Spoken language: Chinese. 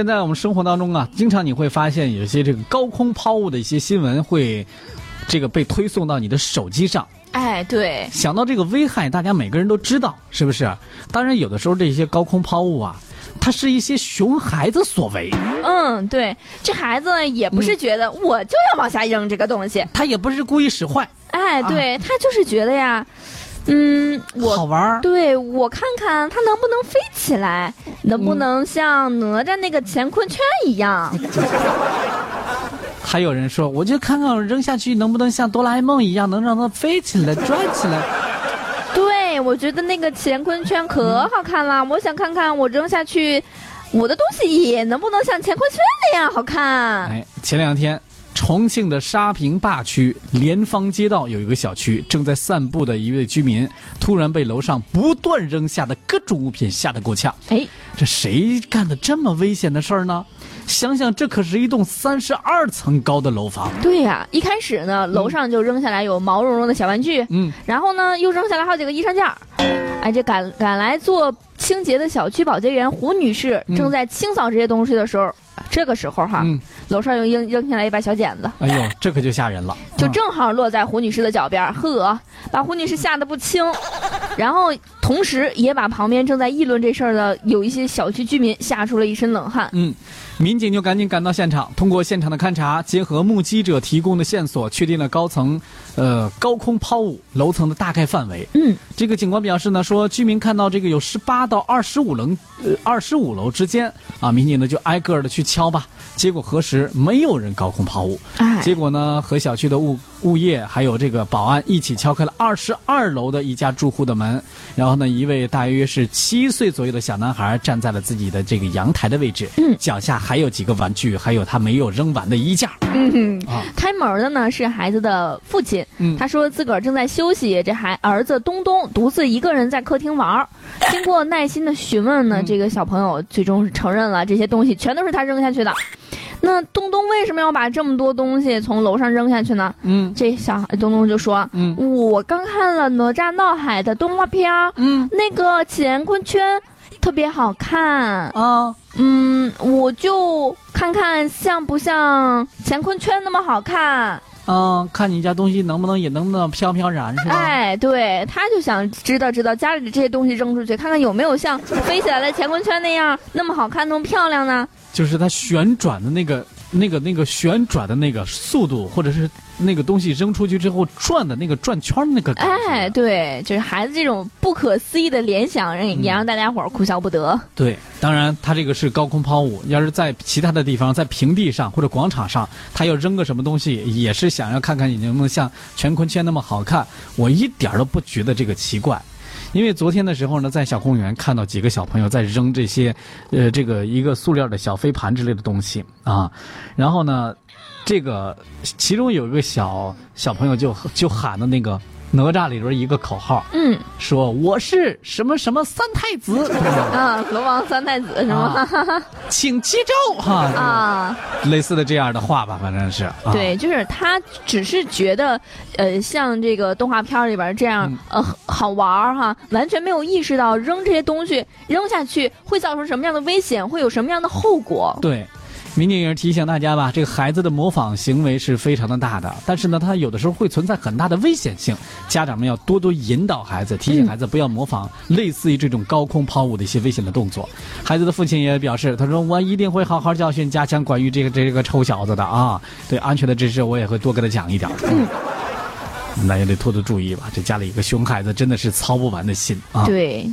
现在我们生活当中啊，经常你会发现有些这个高空抛物的一些新闻会，这个被推送到你的手机上。哎，对，想到这个危害，大家每个人都知道，是不是？当然，有的时候这些高空抛物啊，它是一些熊孩子所为，嗯，对，这孩子也不是觉得我就要往下扔这个东西，他也不是故意使坏，哎，对他就是觉得呀，嗯，我好玩儿。对我看看它能不能飞起来，能不能像哪吒那个乾坤圈一样？还有人说，我就看看我扔下去能不能像哆啦 A 梦一样，能让它飞起来、转起来。对，我觉得那个乾坤圈可好看了，我想看看我扔下去，我的东西也能不能像乾坤圈那样好看？哎，前两天，重庆的沙坪坝区联芳街道有一个小区，正在散步的一位居民，突然被楼上不断扔下的各种物品吓得够呛。哎，这谁干的这么危险的事儿呢？想想，这可是一栋三十二层高的楼房。对呀、一开始呢，楼上就扔下来有毛茸茸的小玩具，嗯，然后呢，又扔下来好几个衣裳件儿。哎，这赶赶来做清洁的小区保洁员胡女士嗯正在清扫这些东西的时候，这个时候哈，嗯楼上又扔扔下来一把小剪子，哎呦，这可就吓人了。嗯就正好落在胡女士的脚边，呵，把胡女士吓得不轻。然后同时也把旁边正在议论这事儿的有一些小区居民吓出了一身冷汗。嗯，民警就赶紧赶到现场，通过现场的勘查，结合目击者提供的线索，确定了高层，呃，高空抛物楼层的大概范围。嗯，这个警官表示呢，说居民看到这个有十八到二十五楼，呃，二十五楼之间啊，民警呢就挨个的去敲吧，结果核实没有人高空抛物。哎，结果呢，和小区的物物业还有这个保安一起敲开了二十二楼的一家住户的门，然后呢，一位大约是七岁左右的小男孩站在了自己的这个阳台的位置，嗯脚下还有几个玩具，还有他没有扔完的衣架。嗯啊开门的呢是孩子的父亲，嗯他说自个儿正在休息，这孩儿子东东独自一个人在客厅玩儿。经过耐心的询问呢，嗯这个小朋友最终是承认了这些东西全都是他扔下去的。那东东为什么要把这么多东西从楼上扔下去呢？嗯这小孩东东就说：“嗯我刚看了哪吒闹海的动画片那个乾坤圈特别好看，啊嗯，我就看看像不像乾坤圈那么好看。啊，看你家东西能不能也能那么飘飘然是吧？哎，对，他就想知道知道家里的这些东西扔出去，看看有没有像飞起来的乾坤圈那样那么好看、那么漂亮呢？就是它旋转的那个、那个、那个旋转的那个速度，或者是那个东西扔出去之后转的那个转圈儿那个感觉。哎，对，就是孩子这种不可思议的联想，让也让大家伙儿哭笑不得。对，当然他这个是高空抛物，要是在其他的地方，在平地上或者广场上，他要扔个什么东西，也是想要看看你能不能像乾坤圈那么好看。我一点都不觉得这个奇怪。因为昨天的时候呢，在小公园看到几个小朋友在扔这些，呃，这个一个塑料的小飞盘之类的东西啊，然后呢，这个其中有一个小小朋友就就喊的那个哪吒里边一个口号，嗯说我是什么什么三太子。啊，龙王三太子是吗？请记咒哈啊，类似的这样的话吧，反正是。啊、对，就是他只是觉得，呃，像这个动画片里边这样，嗯呃，好玩儿哈，完全没有意识到扔这些东西扔下去会造成什么样的危险，会有什么样的后果。对。民警也是提醒大家吧，这个孩子的模仿行为是非常的大的，但是呢，他有的时候会存在很大的危险性，家长们要多多引导孩子，提醒孩子不要模仿类似于这种高空抛物的一些危险的动作。孩子的父亲也表示，他说我一定会好好教训，加强关于这个这个臭小子的啊，对安全的知识我也会多给他讲一点。嗯，那也得多多注意吧，这家里一个熊孩子真的是操不完的心啊。对。